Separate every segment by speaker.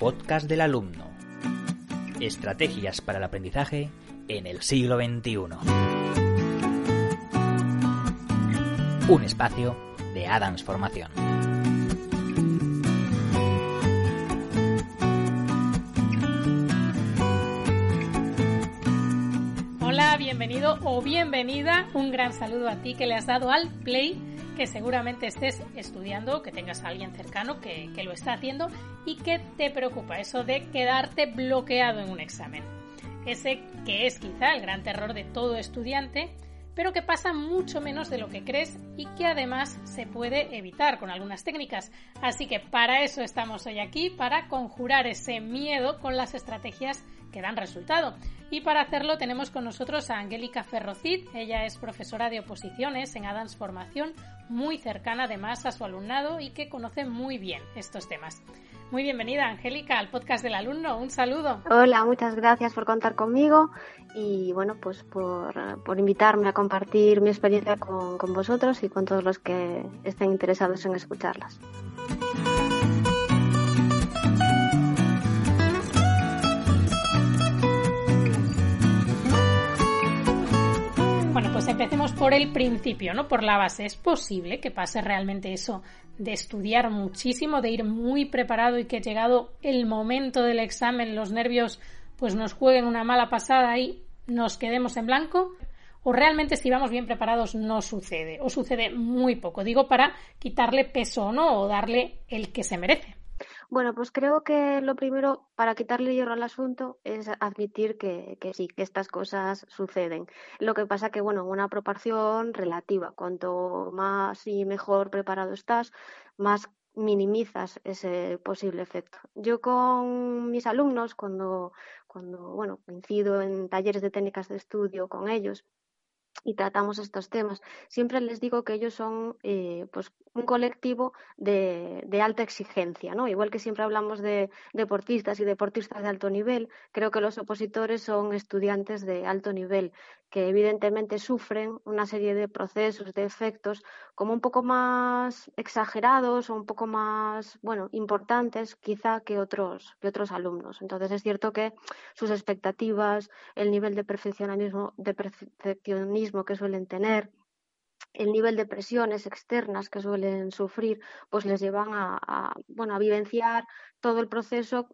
Speaker 1: Podcast del alumno. Estrategias para el aprendizaje en el siglo XXI. Un espacio de Adams Formación.
Speaker 2: Hola, bienvenido o bienvenida. Un gran saludo a ti que le has dado al play que seguramente estés estudiando, que tengas a alguien cercano que, lo está haciendo y que te preocupa eso de quedarte bloqueado en un examen. Ese que es quizá el gran terror de todo estudiante, pero que pasa mucho menos de lo que crees y que además se puede evitar con algunas técnicas. Así que para eso estamos hoy aquí, para conjurar ese miedo con las estrategias que dan resultado. Y para hacerlo tenemos con nosotros a Angélica Ferrocid. Ella es profesora de oposiciones en Adams Formación, muy cercana además a su alumnado y que conoce muy bien estos temas. Muy bienvenida, Angélica, al podcast del alumno. Un saludo.
Speaker 3: Hola, muchas gracias por contar conmigo y bueno, pues por, invitarme a compartir mi experiencia con, con vosotros y con todos los que estén interesados en escucharlas.
Speaker 2: Empecemos por el principio, ¿no? Por la base. ¿Es posible que pase realmente eso de estudiar muchísimo, de ir muy preparado y que llegado el momento del examen los nervios pues nos jueguen una mala pasada y nos quedemos en blanco? ¿O realmente si vamos bien preparados no sucede? ¿O sucede muy poco? Digo para quitarle peso no o darle el que se merece.
Speaker 3: Bueno, pues creo que lo primero para quitarle hierro al asunto es admitir que, sí, que estas cosas suceden. Lo que pasa que, bueno, una proporción relativa. Cuanto más y mejor preparado estás, más minimizas ese posible efecto. Yo con mis alumnos, cuando, cuando bueno, coincido en talleres de técnicas de estudio con ellos, y tratamos estos temas. Siempre les digo que ellos son eh, pues un colectivo de, de, alta exigencia, ¿no? Igual que siempre hablamos de deportistas y deportistas de alto nivel, creo que los opositores son estudiantes de alto nivel que evidentemente sufren una serie de procesos, de efectos como un poco más exagerados o un poco más, bueno, importantes quizá que otros, que otros alumnos. Entonces es cierto que sus expectativas, el nivel de perfeccionismo, de perfeccionismo que suelen tener, el nivel de presiones externas que suelen sufrir, pues les llevan a, bueno, a vivenciar todo el proceso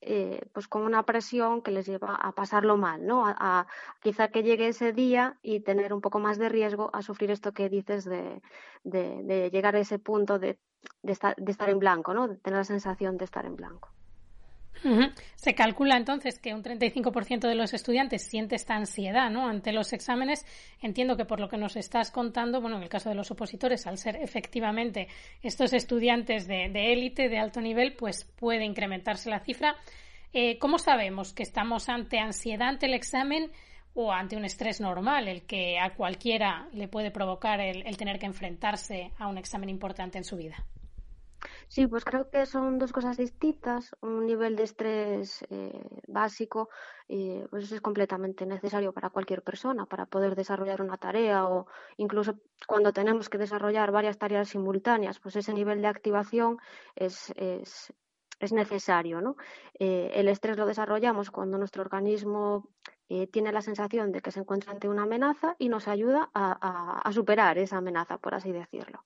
Speaker 3: eh, pues con una presión que les lleva a pasarlo mal, ¿no? A, quizá que llegue ese día y tener un poco más de riesgo a sufrir esto que dices de, de, llegar a ese punto de, de, estar, de estar en blanco, ¿no? De tener la sensación de estar en blanco.
Speaker 2: Se calcula entonces que un 35% de los estudiantes siente esta ansiedad ¿no? ante los exámenes. Entiendo que por lo que nos estás contando, bueno, en el caso de los opositores, al ser efectivamente estos estudiantes de élite, de, alto nivel, pues puede incrementarse la cifra. Eh, ¿Cómo sabemos que estamos ante ansiedad ante el examen o ante un estrés normal, el que a cualquiera le puede provocar el tener que enfrentarse a un examen importante en su vida?
Speaker 3: Sí, pues creo que son dos cosas distintas. Un nivel de estrés eh, básico eh, pues es completamente necesario para cualquier persona para poder desarrollar una tarea o incluso cuando tenemos que desarrollar varias tareas simultáneas, pues ese nivel de activación es, es, es necesario. ¿no? Eh, el estrés lo desarrollamos cuando nuestro organismo tiene la sensación de que se encuentra ante una amenaza y nos ayuda a, a superar esa amenaza, por así decirlo.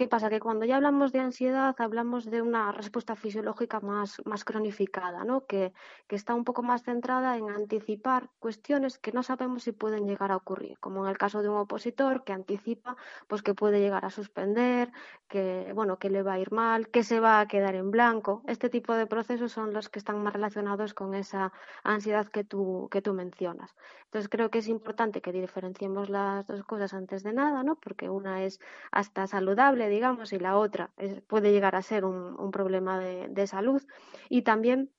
Speaker 3: ¿Qué pasa? Que cuando ya hablamos de ansiedad hablamos de una respuesta fisiológica más, más cronificada, ¿no? que, que está un poco más centrada en anticipar cuestiones que no sabemos si pueden llegar a ocurrir, como en el caso de un opositor que anticipa pues, que puede llegar a suspender, que, bueno, que le va a ir mal, que se va a quedar en blanco. Este tipo de procesos son los que están más relacionados con esa ansiedad que tú, que tú mencionas. Entonces creo que es importante que diferenciemos las dos cosas antes de nada, ¿no? porque una es hasta saludable digamos, y la otra puede llegar a ser un, problema de salud. Y también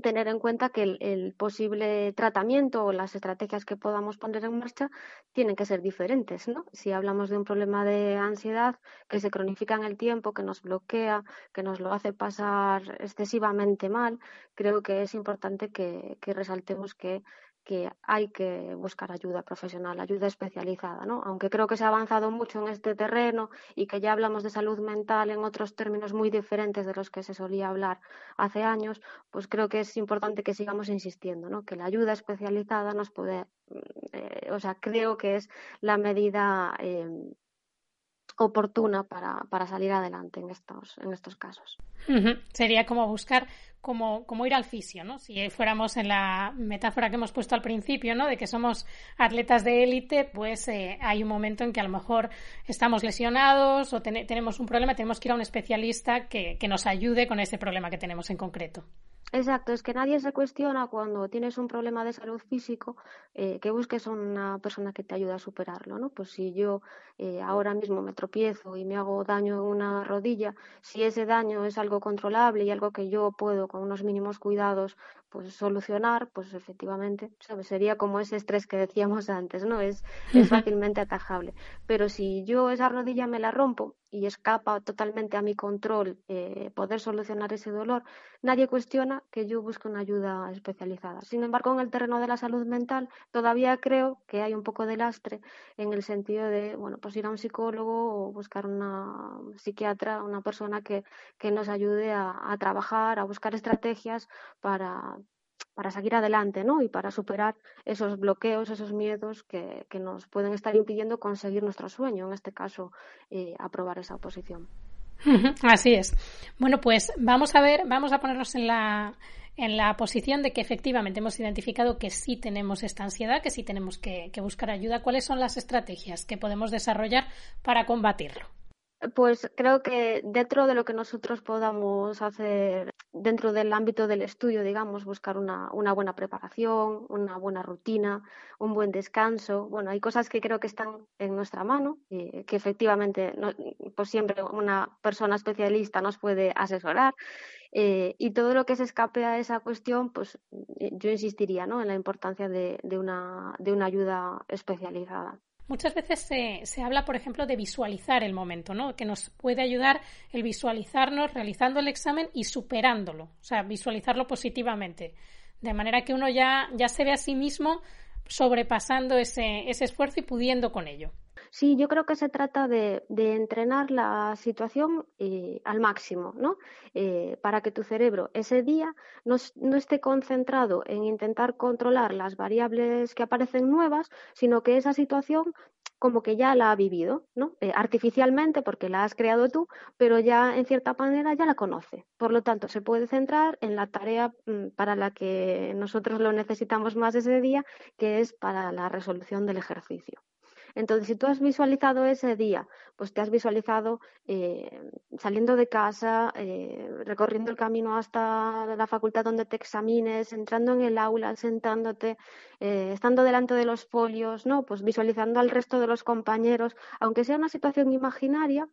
Speaker 3: tener en cuenta que el, posible tratamiento o las estrategias que podamos poner en marcha tienen que ser diferentes, ¿no? Si hablamos de un problema de ansiedad que se cronifica en el tiempo, que nos bloquea, que nos lo hace pasar excesivamente mal, creo que es importante que resaltemos que que hay que buscar ayuda profesional, ayuda especializada, ¿no? Aunque creo que se ha avanzado mucho en este terreno y que ya hablamos de salud mental en otros términos muy diferentes de los que se solía hablar hace años, pues creo que es importante que sigamos insistiendo, ¿no? Que la ayuda especializada nos puede, eh, o sea, creo que es la medida eh, oportuna para, para, salir adelante en estos, en estos casos.
Speaker 2: Sería como buscar como, como ir al fisio, ¿no? Si fuéramos en la metáfora que hemos puesto al principio, ¿no? De que somos atletas de élite, pues eh, hay un momento en que a lo mejor estamos lesionados o tenemos un problema, tenemos que ir a un especialista que, que nos ayude con ese problema que tenemos en concreto.
Speaker 3: Exacto, es que nadie se cuestiona cuando tienes un problema de salud físico eh, que busques a una persona que te ayude a superarlo, ¿no? Pues si yo eh, ahora mismo me tropiezo y me hago daño en una rodilla, si ese daño es algo controlable y algo que yo puedo con unos mínimos cuidados pues solucionar, pues efectivamente, ¿sabes? Sería como ese estrés que decíamos antes, ¿no? Es, es fácilmente atajable. Pero si yo esa rodilla me la rompo y escapa totalmente a mi control eh, poder solucionar ese dolor, nadie cuestiona que yo busque una ayuda especializada. Sin embargo, en el terreno de la salud mental todavía creo que hay un poco de lastre en el sentido de, bueno, pues ir a un psicólogo o buscar una psiquiatra, una persona que, que nos ayude a, a trabajar, a buscar estrategias para, para seguir adelante ¿no? y para superar esos bloqueos, esos miedos que, nos pueden estar impidiendo conseguir nuestro sueño, en este caso, eh, aprobar esa oposición.
Speaker 2: Así es. Bueno, pues vamos a ver, vamos a ponernos en la, en la posición de que efectivamente hemos identificado que sí tenemos esta ansiedad, que sí tenemos que buscar ayuda. ¿Cuáles son las estrategias que podemos desarrollar para combatirlo?
Speaker 3: Pues creo que dentro de lo que nosotros podamos hacer, dentro del ámbito del estudio, digamos, buscar una, una, buena preparación, una buena rutina, un buen descanso. Bueno, hay cosas que creo que están en nuestra mano y que efectivamente pues siempre una persona especialista nos puede asesorar. Eh, y todo lo que se escape a esa cuestión, pues yo insistiría ¿no? en la importancia de, de, una, de una ayuda especializada.
Speaker 2: Muchas veces se, se, habla, por ejemplo, de visualizar el momento, ¿no? Que nos puede ayudar el visualizarnos realizando el examen y superándolo, o sea, visualizarlo positivamente, de manera que uno ya, se ve a sí mismo sobrepasando ese esfuerzo y pudiendo con ello.
Speaker 3: Sí, yo creo que se trata de, entrenar la situación eh, al máximo, ¿no? Eh, para que tu cerebro ese día no, no, esté concentrado en intentar controlar las variables que aparecen nuevas, sino que esa situación como que ya la ha vivido, ¿no? Eh, artificialmente porque la has creado tú, pero ya en cierta manera ya la conoce. Por lo tanto, se puede centrar en la tarea mm, para la que nosotros lo necesitamos más ese día, que es para la resolución del ejercicio. Entonces, si tú has visualizado ese día, pues te has visualizado eh, saliendo de casa, eh, recorriendo el camino hasta la facultad donde te examines, entrando en el aula, sentándote, eh, estando delante de los folios, ¿no? Pues visualizando al resto de los compañeros, aunque sea una situación imaginaria,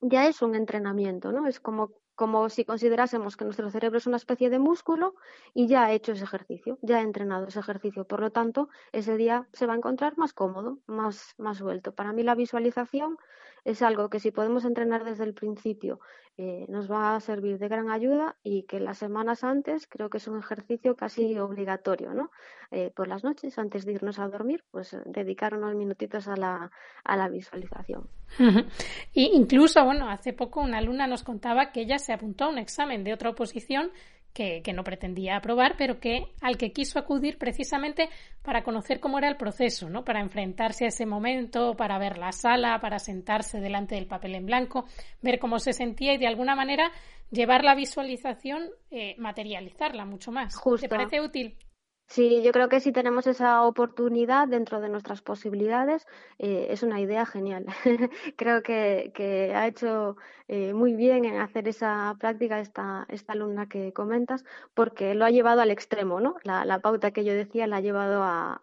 Speaker 3: ya es un entrenamiento, ¿no? Es como como si considerásemos que nuestro cerebro es una especie de músculo y ya ha hecho ese ejercicio, ya ha entrenado ese ejercicio. Por lo tanto, ese día se va a encontrar más cómodo, más, más suelto. Para mí la visualización es algo que si podemos entrenar desde el principio eh, nos va a servir de gran ayuda y que las semanas antes creo que es un ejercicio casi obligatorio, ¿no? Eh, por las noches, antes de irnos a dormir, pues eh, dedicar unos minutitos a la, a la visualización.
Speaker 2: y incluso, bueno, hace poco una alumna nos contaba que ella se apuntó a un examen de otra oposición que, no pretendía aprobar, pero que al que quiso acudir precisamente para conocer cómo era el proceso, ¿no? Para enfrentarse a ese momento, para ver la sala, para sentarse delante del papel en blanco, ver cómo se sentía y de alguna manera llevar la visualización, eh, materializarla mucho más. ¿Te parece útil?
Speaker 3: Sí, yo creo que si tenemos esa oportunidad dentro de nuestras posibilidades, eh, es una idea genial. creo que, ha hecho eh, muy bien en hacer esa práctica esta, esta alumna que comentas, porque lo ha llevado al extremo, ¿no? La, pauta que yo decía la ha llevado a,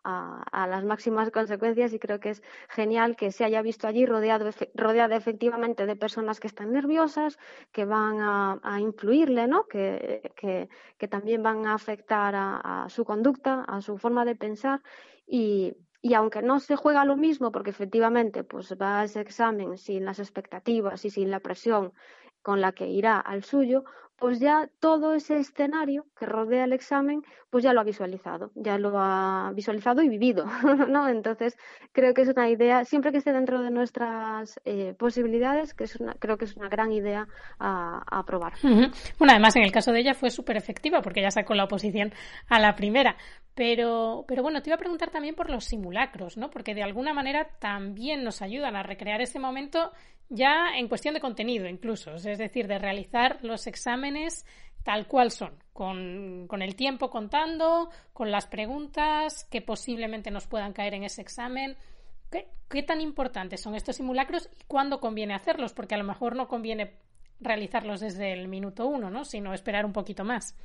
Speaker 3: las máximas consecuencias y creo que es genial que se haya visto allí rodeado, rodeado efectivamente de personas que están nerviosas, que van a, influirle, ¿no? Que, también van a afectar a su a su forma de pensar y, y aunque no se juega lo mismo, porque efectivamente pues va a ese examen sin las expectativas y sin la presión con la que irá al suyo, pues ya todo ese escenario que rodea el examen, pues ya lo ha visualizado, ya lo ha visualizado y vivido, ¿no? Entonces, creo que es una idea, siempre que esté dentro de nuestras eh, posibilidades, que es una, creo que es una gran idea a, a probar.
Speaker 2: Bueno, además, en el caso de ella fue súper efectiva, porque ya sacó la oposición a la primera. Pero, pero bueno, te iba a preguntar también por los simulacros, ¿no? Porque de alguna manera también nos ayudan a recrear ese momento ya en cuestión de contenido incluso, es decir, de realizar los exámenes tal cual son, con, con, el tiempo contando, con las preguntas que posiblemente nos puedan caer en ese examen. ¿Qué, ¿Qué, tan importantes son estos simulacros y cuándo conviene hacerlos? Porque a lo mejor no conviene realizarlos desde el minuto uno, ¿no? sino esperar un poquito más.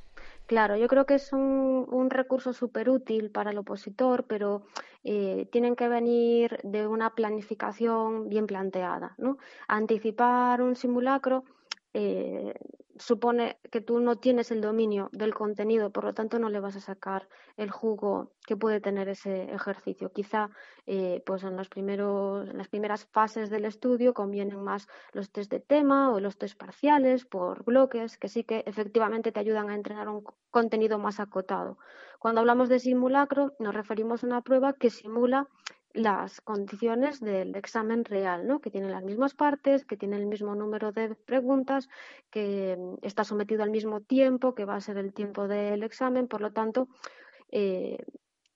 Speaker 3: Claro, yo creo que es un, un recurso súper útil para el opositor, pero eh, tienen que venir de una planificación bien planteada. ¿no? Anticipar un simulacro eh, supone que tú no tienes el dominio del contenido, por lo tanto no le vas a sacar el jugo que puede tener ese ejercicio. Quizá eh, pues en, en las primeras fases del estudio convienen más los test de tema o los test parciales por bloques, que sí que efectivamente te ayudan a entrenar un contenido más acotado. Cuando hablamos de simulacro, nos referimos a una prueba que simula las condiciones del examen real, ¿no? que tiene las mismas partes, que tiene el mismo número de preguntas, que está sometido al mismo tiempo, que va a ser el tiempo del examen. Por lo tanto, eh,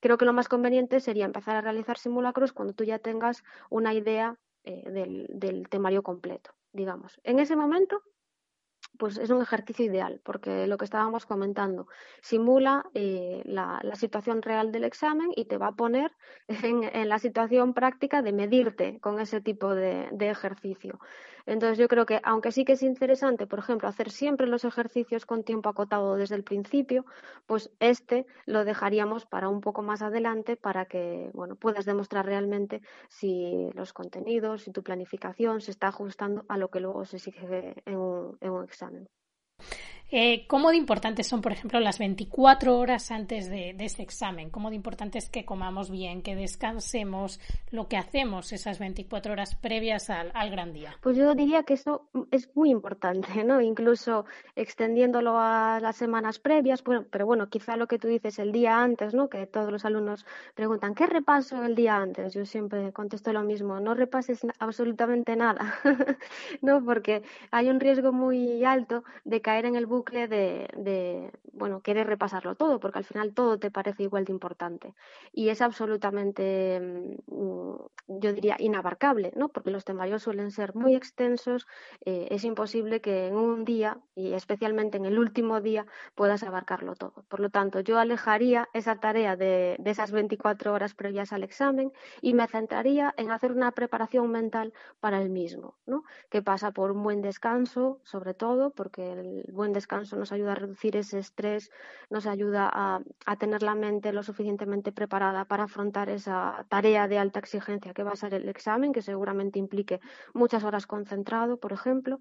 Speaker 3: creo que lo más conveniente sería empezar a realizar simulacros cuando tú ya tengas una idea eh, del, del temario completo, digamos. En ese momento pues es un ejercicio ideal, porque lo que estábamos comentando simula eh, la, situación real del examen y te va a poner en, la situación práctica de medirte con ese tipo de, ejercicio. Entonces yo creo que, aunque sí que es interesante, por ejemplo, hacer siempre los ejercicios con tiempo acotado desde el principio, pues este lo dejaríamos para un poco más adelante para que bueno, puedas demostrar realmente si los contenidos, si tu planificación se está ajustando a lo que luego se exige en un, en un examen.
Speaker 2: Eh, ¿Cómo de importantes son, por ejemplo, las 24 horas antes de, de, examen? ¿Cómo de importante es que comamos bien, que descansemos, lo que hacemos esas 24 horas previas al, al gran día?
Speaker 3: Pues yo diría que eso es muy importante, ¿no? Incluso extendiéndolo a las semanas previas, bueno, pero bueno, quizá lo que tú dices el día antes, ¿no? Que todos los alumnos preguntan, ¿qué repaso el día antes? Yo siempre contesto lo mismo, no repases absolutamente nada, ¿no? Porque hay un riesgo muy alto de caer en el bucle de, de, bueno, querer repasarlo todo, porque al final todo te parece igual de importante. Y es absolutamente, mm, yo diría, inabarcable, ¿no? Porque los temarios suelen ser muy extensos, eh, es imposible que en un día, y especialmente en el último día, puedas abarcarlo todo. Por lo tanto, yo alejaría esa tarea de, de esas 24 horas previas al examen y me centraría en hacer una preparación mental para el mismo, ¿no? Que pasa por un buen descanso, sobre todo, porque el buen descanso descanso nos ayuda a reducir ese estrés, nos ayuda a, a, tener la mente lo suficientemente preparada para afrontar esa tarea de alta exigencia que va a ser el examen, que seguramente implique muchas horas concentrado, por ejemplo.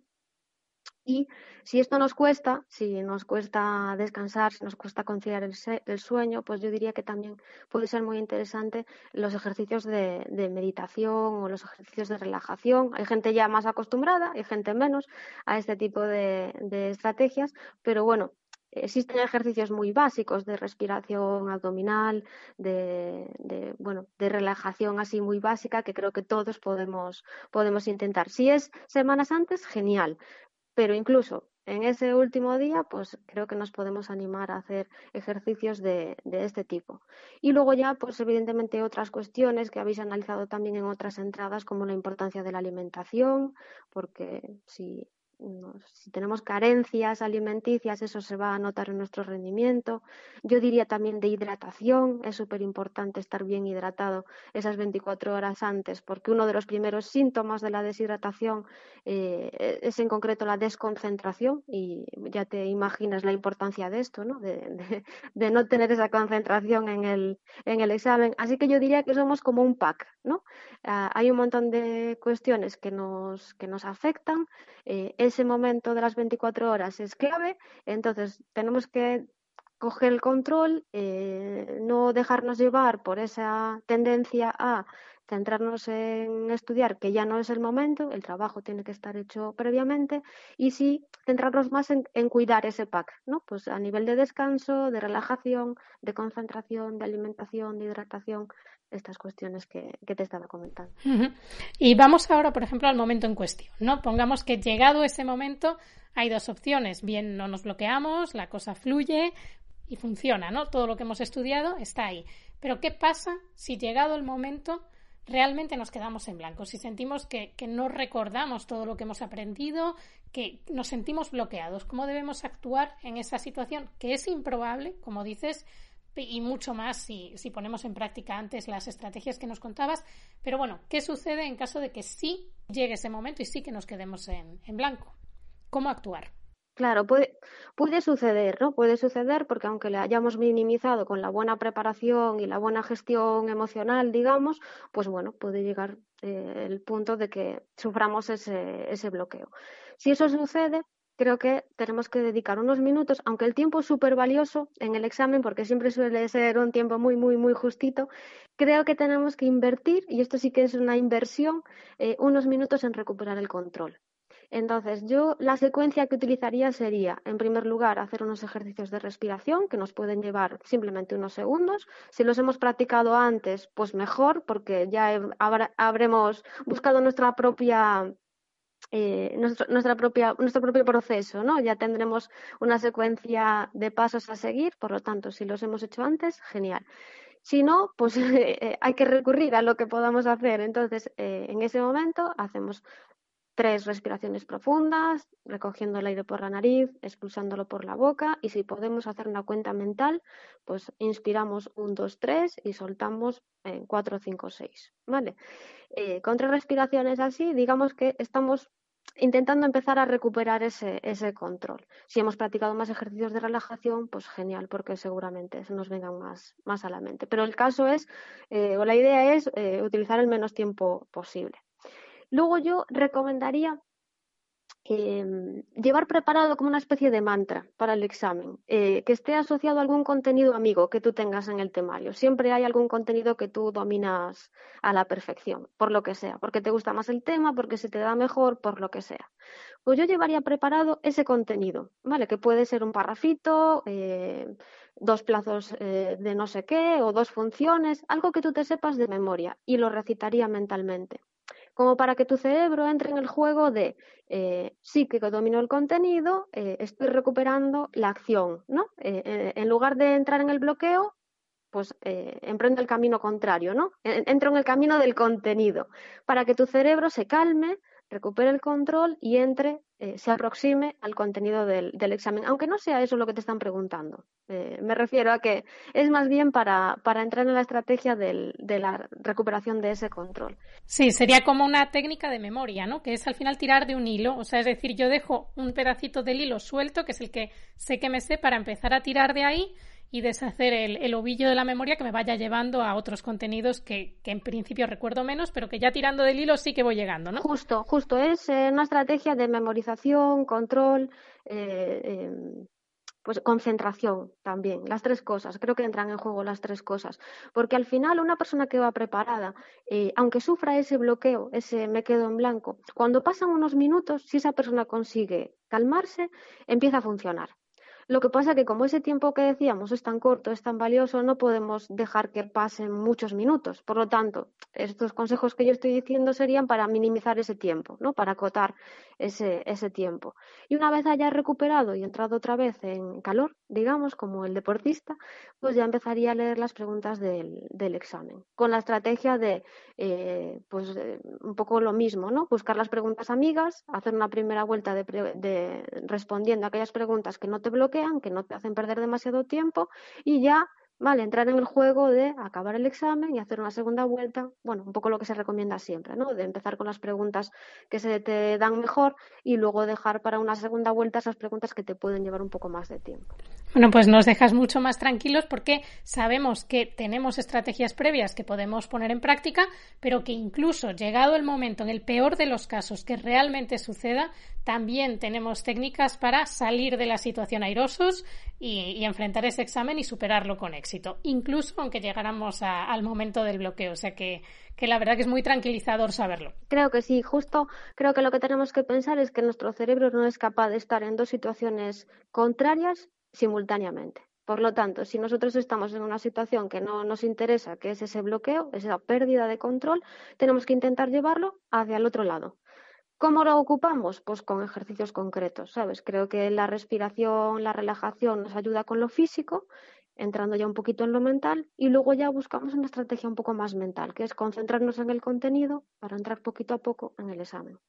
Speaker 3: Y si esto nos cuesta, si nos cuesta descansar, si nos cuesta conciliar el, el, sueño, pues yo diría que también puede ser muy interesante los ejercicios de, de, meditación o los ejercicios de relajación. Hay gente ya más acostumbrada, hay gente menos a este tipo de, de estrategias, pero bueno, existen ejercicios muy básicos de respiración abdominal, de, de, bueno, de relajación así muy básica que creo que todos podemos, podemos intentar. Si es semanas antes, genial, pero incluso en ese último día, pues creo que nos podemos animar a hacer ejercicios de, este tipo. Y luego ya, pues evidentemente otras cuestiones que habéis analizado también en otras entradas, como la importancia de la alimentación, porque si si tenemos carencias alimenticias, eso se va a notar en nuestro rendimiento. Yo diría también de hidratación, es súper importante estar bien hidratado esas 24 horas antes, porque uno de los primeros síntomas de la deshidratación eh, es en concreto la desconcentración y ya te imaginas la importancia de esto, ¿no? De, no tener esa concentración en el, en el examen. Así que yo diría que somos como un pack, ¿no? Ah, hay un montón de cuestiones que nos, que nos afectan. Eh, ese momento de las 24 horas es clave, entonces tenemos que coger el control, eh, no dejarnos llevar por esa tendencia a centrarnos en estudiar, que ya no es el momento, el trabajo tiene que estar hecho previamente, y sí centrarnos más en, cuidar ese pack, ¿no? Pues a nivel de descanso, de relajación, de concentración, de alimentación, de hidratación, estas cuestiones que, te estaba comentando.
Speaker 2: Y vamos ahora, por ejemplo, al momento en cuestión, ¿no? Pongamos que llegado ese momento hay dos opciones. Bien, no nos bloqueamos, la cosa fluye y funciona, ¿no? Todo lo que hemos estudiado está ahí. Pero ¿qué pasa si llegado el momento realmente nos quedamos en blanco? Si sentimos que, que no recordamos todo lo que hemos aprendido, que nos sentimos bloqueados, ¿cómo debemos actuar en esa situación? Que es improbable, como dices, y mucho más si, si ponemos en práctica antes las estrategias que nos contabas. Pero bueno, ¿qué sucede en caso de que sí llegue ese momento y sí que nos quedemos en, en blanco? ¿Cómo actuar?
Speaker 3: Claro, puede, puede suceder, ¿no? Puede suceder porque aunque le hayamos minimizado con la buena preparación y la buena gestión emocional, digamos, pues bueno, puede llegar eh, el punto de que suframos ese, bloqueo. Si eso sucede, creo que tenemos que dedicar unos minutos, aunque el tiempo es súper valioso en el examen, porque siempre suele ser un tiempo muy, muy, muy justito, creo que tenemos que invertir, y esto sí que es una inversión, eh, unos minutos en recuperar el control. Entonces, yo la secuencia que utilizaría sería, en primer lugar, hacer unos ejercicios de respiración que nos pueden llevar simplemente unos segundos. Si los hemos practicado antes, pues mejor, porque ya habremos buscado nuestra propia eh, nuestro, propia, nuestro propio proceso, ¿no? Ya tendremos una secuencia de pasos a seguir, por lo tanto, si los hemos hecho antes, genial. Si no, pues eh, hay que recurrir a lo que podamos hacer. Entonces, eh, en ese momento hacemos tres respiraciones profundas, recogiendo el aire por la nariz, expulsándolo por la boca y si podemos hacer una cuenta mental, pues inspiramos un, dos, tres y soltamos en cuatro, cinco, seis, ¿vale? Eh, con tres respiraciones así, digamos que estamos intentando empezar a recuperar ese, ese control. Si hemos practicado más ejercicios de relajación, pues genial, porque seguramente se nos vengan más, más a la mente. Pero el caso es, eh, o la idea es eh, utilizar el menos tiempo posible. Luego yo recomendaría Em, llevar preparado como una especie de mantra para el examen, eh, que esté asociado a algún contenido amigo que tú tengas en el temario. Siempre hay algún contenido que tú dominas a la perfección, por lo que sea, porque te gusta más el tema, porque se te da mejor, por lo que sea. Pues yo llevaría preparado ese contenido, ¿vale? Que puede ser un parrafito, eh, dos plazos eh, de no sé qué o dos funciones, algo que tú te sepas de memoria y lo recitaría mentalmente como para que tu cerebro entre en el juego de eh, sí que domino el contenido, eh, estoy recuperando la acción, ¿no? Eh, en lugar de entrar en el bloqueo, pues emprendo el camino contrario, ¿no? Entro en el camino del contenido, para que tu cerebro se calme, recupere el control y entre, eh, se aproxime al contenido del, examen, aunque no sea eso lo que te están preguntando. Eh, me refiero a que es más bien para, para entrar en la estrategia de la recuperación de ese control.
Speaker 2: Sí, sería como una técnica de memoria, ¿no? Que es al final tirar de un hilo, o sea, es decir, yo dejo un pedacito del hilo suelto, que es el que sé que me sé, para empezar a tirar de ahí y deshacer el, ovillo de la memoria que me vaya llevando a otros contenidos que, en principio recuerdo menos, pero que ya tirando del hilo sí que voy llegando, ¿no?
Speaker 3: Justo, justo. Es eh, una estrategia de memorización, control, eh, em, pues concentración también, las tres cosas, creo que entran en juego las tres cosas, porque al final una persona que va preparada, eh, aunque sufra ese bloqueo, ese me quedo en blanco, cuando pasan unos minutos, si esa persona consigue calmarse, empieza a funcionar. Lo que pasa que como ese tiempo que decíamos es tan corto, es tan valioso, no podemos dejar que pasen muchos minutos. Por lo tanto, estos consejos que yo estoy diciendo serían para minimizar ese tiempo, ¿no? Para acotar ese, ese tiempo. Y una vez haya recuperado y entrado otra vez en calor, digamos, como el deportista, pues ya empezaría a leer las preguntas del, del examen. Con la estrategia de, eh, pues, un poco lo mismo, ¿no? Buscar las preguntas amigas, hacer una primera vuelta de respondiendo a aquellas preguntas que no te bloquean, que no te hacen perder demasiado tiempo y ya Vale, entrar en el juego de acabar el examen y hacer una segunda vuelta, bueno, un poco lo que se recomienda siempre, ¿no? De empezar con las preguntas que se te dan mejor y luego dejar para una segunda vuelta esas preguntas que te pueden llevar un poco más de tiempo.
Speaker 2: Bueno, pues nos dejas mucho más tranquilos porque sabemos que tenemos estrategias previas que podemos poner en práctica, pero que incluso llegado el momento, en el peor de los casos, que realmente suceda, también tenemos técnicas para salir de la situación airosos y, enfrentar ese examen y superarlo con éxito, incluso aunque llegáramos al momento del bloqueo. O sea que, que la verdad que es muy tranquilizador saberlo.
Speaker 3: Creo que sí, justo creo que lo que tenemos que pensar es que nuestro cerebro no es capaz de estar en dos situaciones contrarias simultáneamente. Por lo tanto, si nosotros estamos en una situación que no nos interesa, que es ese bloqueo, esa pérdida de control, tenemos que intentar llevarlo hacia el otro lado. ¿Cómo lo ocupamos? Pues con ejercicios concretos, ¿sabes? Creo que la respiración, la relajación nos ayuda con lo físico, entrando ya un poquito en lo mental, y luego ya buscamos una estrategia un poco más mental, que es concentrarnos en el contenido para entrar poquito a poco en el examen.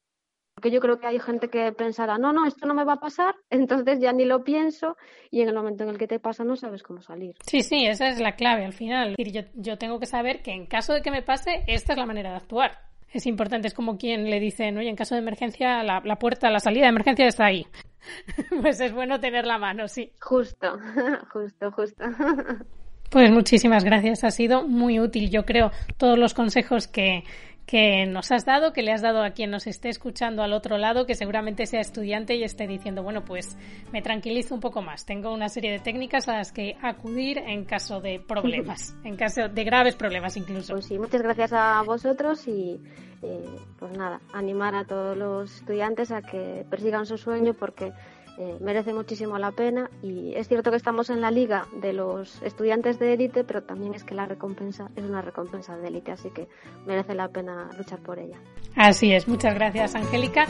Speaker 3: Porque yo creo que hay gente que pensará, no, no, esto no me va a pasar, entonces ya ni lo pienso y en el momento en el que te pasa no sabes cómo salir.
Speaker 2: Sí, sí, esa es la clave al final. Yo, yo tengo que saber que en caso de que me pase, esta es la manera de actuar es importante, es como quien le dice, oye, en caso de emergencia, la, la puerta, la salida de emergencia está ahí. pues es bueno tener la mano, sí.
Speaker 3: Justo, justo, justo.
Speaker 2: Pues muchísimas gracias, ha sido muy útil, yo creo, todos los consejos que, que nos has dado, que le has dado a quien nos esté escuchando al otro lado, que seguramente sea estudiante y esté diciendo, bueno, pues me tranquilizo un poco más. Tengo una serie de técnicas a las que acudir en caso de problemas, en caso de graves problemas incluso.
Speaker 3: Pues sí, muchas gracias a vosotros y eh, pues nada, animar a todos los estudiantes a que persigan su sueño porque eh, merece muchísimo la pena y es cierto que estamos en la liga de los estudiantes de élite, pero también es que la recompensa es una recompensa de élite, así que merece la pena luchar por ella.
Speaker 2: Así es, muchas gracias Angélica.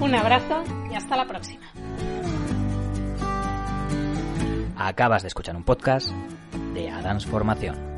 Speaker 2: Un abrazo y hasta la próxima.
Speaker 1: Acabas de escuchar un podcast de Adams Formación.